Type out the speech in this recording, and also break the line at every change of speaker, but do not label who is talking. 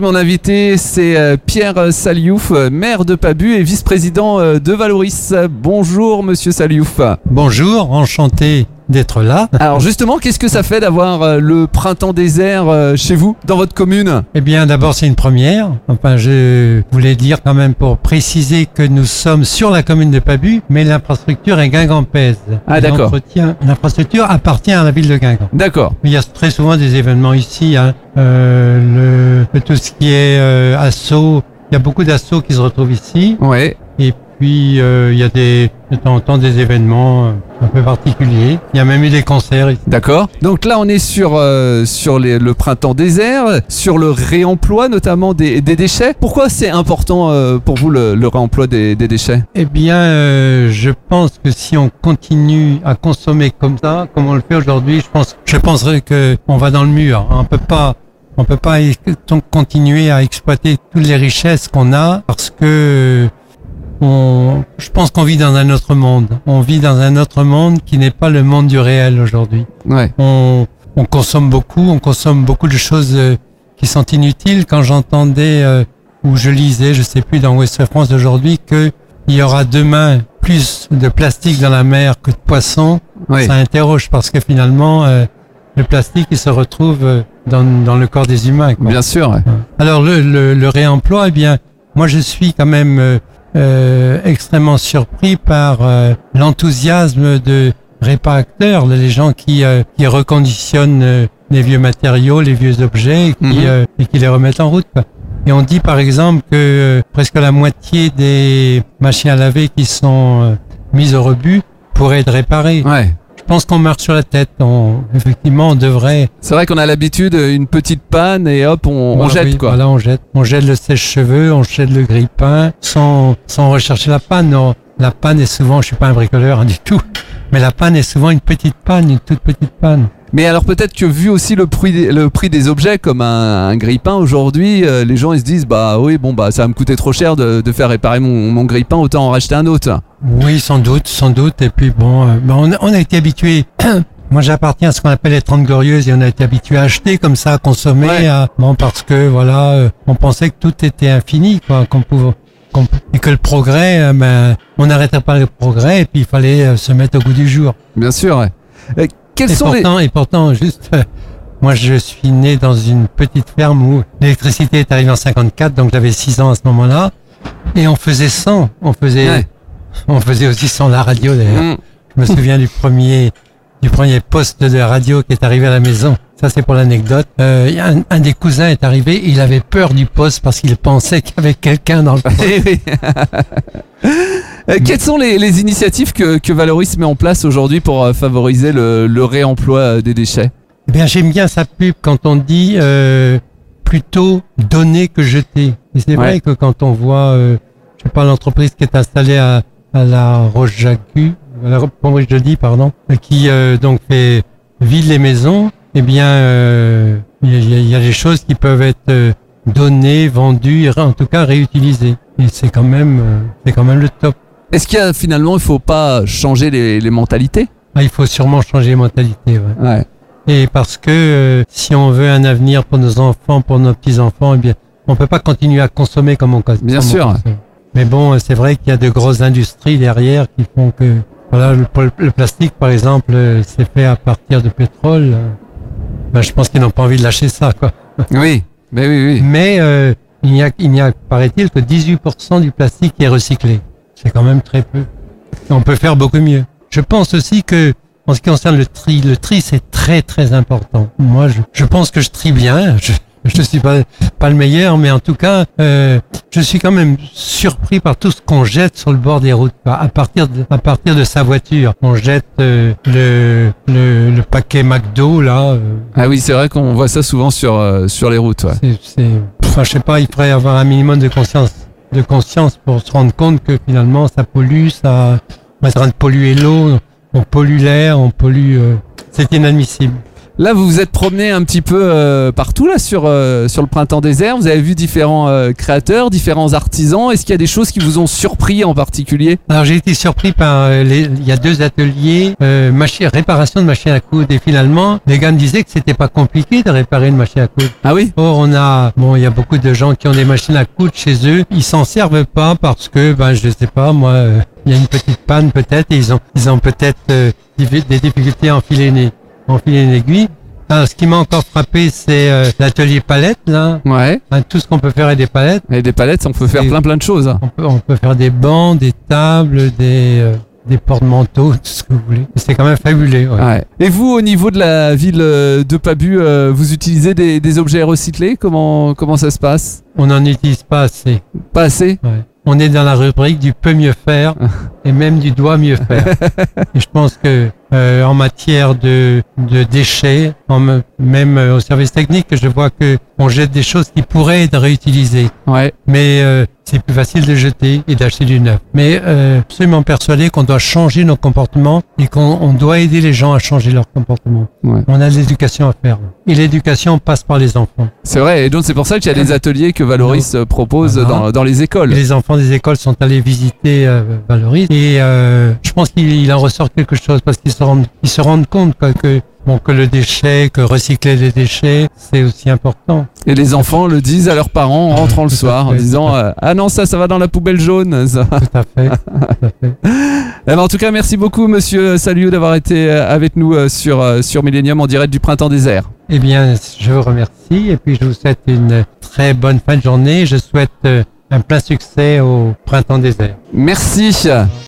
Mon invité, c'est euh, Pierre Saliouf, euh, maire de Pabu et vice-président euh, de Valoris. Bonjour, monsieur Saliouf.
Bonjour, enchanté d'être là.
Alors justement, qu'est-ce que ça fait d'avoir euh, le printemps désert euh, chez vous, dans votre commune?
Eh bien, d'abord, c'est une première. Enfin, je voulais dire quand même pour préciser que nous sommes sur la commune de Pabu, mais l'infrastructure est guingampèse.
Ah, d'accord.
L'entretien- L'infrastructure appartient à la ville de Guingamp.
D'accord.
Il y a très souvent des événements ici. Hein. Euh, le, tout ce qui est euh, assaut, il y a beaucoup d'assauts qui se retrouvent ici.
Ouais.
Puis, euh, il y a des, de temps en temps des événements euh, un peu particuliers. Il y a même eu des concerts ici.
D'accord. Donc là, on est sur, euh, sur les- le printemps désert, sur le réemploi notamment des, des déchets. Pourquoi c'est important euh, pour vous le, le réemploi des, des déchets?
Eh bien, euh, je pense que si on continue à consommer comme ça, comme on le fait aujourd'hui, je pense, je penserais que on va dans le mur. On peut pas, on peut pas continuer à exploiter toutes les richesses qu'on a parce que on, je pense qu'on vit dans un autre monde. On vit dans un autre monde qui n'est pas le monde du réel aujourd'hui.
Ouais.
On, on consomme beaucoup, on consomme beaucoup de choses euh, qui sont inutiles. Quand j'entendais euh, ou je lisais, je sais plus dans Ouest France aujourd'hui, que il y aura demain plus de plastique dans la mer que de poissons, ça interroge parce que finalement euh, le plastique il se retrouve euh, dans, dans le corps des humains. quoi.
Bien sûr. ouais.
Alors le, le, le réemploi, eh bien, moi je suis quand même euh, extrêmement surpris par euh, l'enthousiasme de réparateurs, les gens qui, euh, qui reconditionnent euh, les vieux matériaux, les vieux objets et qui,
Mhm.
euh, et qui les remettent en route. quoi. Et on dit par exemple que euh, presque la moitié des machines à laver qui sont euh, mises au rebut pourraient être réparées.
Ouais.
Je pense qu'on marche sur la tête. On, effectivement, on devrait
C'est vrai qu'on a l'habitude, une petite panne et hop, on, on jette
oui,
quoi.
Voilà, on jette. On jette le sèche-cheveux, on jette le grille-pain, sans, sans rechercher la panne. Non, la panne est souvent, je suis pas un bricoleur hein, du tout, mais la panne est souvent une petite panne, une toute petite panne.
Mais alors peut-être que vu aussi le prix des, le prix des objets comme un, un grille-pain aujourd'hui, euh, les gens ils se disent bah oui bon bah ça va me coûter trop cher de, de faire réparer mon, mon grille-pain, autant en racheter un autre.
Oui, sans doute, sans doute. Et puis bon, euh, ben, on, a- on a été habitué. Moi, j'appartiens à ce qu'on appelle les 30 glorieuses et on a été habitué à acheter comme ça, à consommer,
Ouais.
à- bon, parce que voilà, euh, on pensait que tout était infini, quoi, qu'on pouvait, et que le progrès, euh, ben, on n'arrêtait pas le progrès et puis il fallait euh, se mettre au goût du jour.
Bien sûr. ouais. Euh, quels
Et
sont les
pourtant, et pourtant, juste, euh, moi, je suis né dans une petite ferme où l'électricité est arrivée en 54, donc j'avais 6 ans à ce moment-là, et on faisait 100, on faisait,
Ouais.
on faisait aussi sans la radio d'ailleurs.
Mm.
Je me souviens du premier, du premier poste de radio qui est arrivé à la maison. Ça, c'est pour l'anecdote. Euh, un, un des cousins est arrivé, il avait peur du poste parce qu'il pensait qu'il y avait quelqu'un dans le poste.
Euh, Quelles sont les, les initiatives que, que Valoris met en place aujourd'hui pour euh, favoriser le, le réemploi euh, des déchets?
Eh bien, j'aime bien sa pub quand on dit euh, plutôt donner que jeter. Et c'est
Ouais.
vrai que quand on voit, euh, je sais pas, l'entreprise qui est installée à, à la Roche-Jacu, à la Pommerie je dis, pardon, qui euh, donc fait vide les maisons, eh bien, euh, il y, a- il y a des choses qui peuvent être euh, données, vendues, en tout cas réutilisées. Et c'est quand même, euh, c'est quand même le top.
Est-ce qu'il y a finalement il faut pas changer les, les mentalités?
Ah, il faut sûrement changer les mentalités. Ouais.
Ouais.
Et parce que euh, si on veut un avenir pour nos enfants, pour nos petits-enfants, eh bien, on peut pas continuer à consommer comme on consomme.
Bien sûr.
Mais bon, euh, c'est vrai qu'il y a de grosses industries derrière qui font que, voilà, le, le plastique, par exemple, euh, c'est fait à partir de pétrole. euh, Ben, je pense qu'ils n'ont pas envie de lâcher ça, quoi.
Oui. Mais oui oui.
Mais euh, il n'y a, il n'y a, paraît-il, que 18% du plastique qui est recyclé. C'est quand même très peu. On peut faire beaucoup mieux. Je pense aussi que, en ce qui concerne le tri, le tri c'est très très important. Moi, je, je pense que je trie bien. Je, je suis pas pas le meilleur, mais en tout cas, euh, je suis quand même surpris par tout ce qu'on jette sur le bord des routes. À partir de, à partir de sa voiture, on jette euh, le, le le paquet McDo là. euh,
Ah oui c'est vrai qu'on voit ça souvent sur euh, sur les routes. Ouais.
c'est, enfin, je sais pas, il faudrait avoir un minimum de conscience, de conscience pour se rendre compte que finalement ça pollue, ça, on est en train de polluer l'eau, on pollue l'air, on pollue, euh, c'est inadmissible.
Là, vous vous êtes promené un petit peu euh, partout là sur euh, sur le printemps désert. Vous avez vu différents euh, créateurs, différents artisans. Est-ce qu'il y a des choses qui vous ont surpris en particulier?
Alors j'ai été surpris par euh, les, il y a deux ateliers euh, machi- réparation de machines à coudre et finalement les gars me disaient que c'était pas compliqué de réparer une machine à coudre.
Ah oui?
Or on a bon il y a beaucoup de gens qui ont des machines à coudre chez eux, ils s'en servent pas parce que ben je sais pas moi euh, il y a une petite panne peut-être et ils ont ils ont peut-être euh, des des difficultés à enfiler une, enfiler une aiguille. Alors, ce qui m'a encore frappé, c'est euh, l'atelier palette, là.
Ouais.
Hein, tout ce qu'on peut faire avec des palettes.
Et des palettes, on peut faire plein plein de choses.
On peut, on peut faire des bancs, des tables, des, euh, des porte-manteaux, tout ce que vous voulez. Et C'est quand même fabuleux. ouais.
Ouais. Et vous, au niveau de la ville euh, de Pabu, euh, vous utilisez des, des objets recyclés? Comment comment ça se passe?
On n'en utilise pas assez.
Pas assez?
Ouais. On est dans la rubrique du peut mieux faire et même du doit mieux faire. et je pense que euh, en matière de, de déchets, même euh, au service technique, je vois que on jette des choses qui pourraient être réutilisées.
Ouais.
mais euh, c'est plus facile de jeter et d'acheter du neuf. Mais euh, absolument persuadé qu'on doit changer nos comportements et qu'on on doit aider les gens à changer leur comportement.
Ouais.
On a de l'éducation à faire. Et l'éducation passe par les enfants.
C'est vrai. Et donc c'est pour ça qu'il y a des ateliers que Valoris euh, propose
Voilà.
dans, dans les
Et
écoles.
les enfants des écoles sont allés visiter euh, Valoris et euh, je pense qu'il il en ressort quelque chose parce qu'ils se rendent, ils se rendent compte quoi, que bon que le déchet, que recycler les déchets, c'est aussi important.
Et les enfants le disent à leurs parents en rentrant le soir en disant euh, ah non ça ça va dans la poubelle jaune. ça.
Tout à fait. tout à fait.
Eh ben, en tout cas merci beaucoup Monsieur Saliou d'avoir été euh, avec nous euh, sur sur Millennium en direct du printemps désert.
Eh bien, je vous remercie et puis je vous souhaite une très bonne fin de journée. Je souhaite un plein succès au printemps désert.
Merci.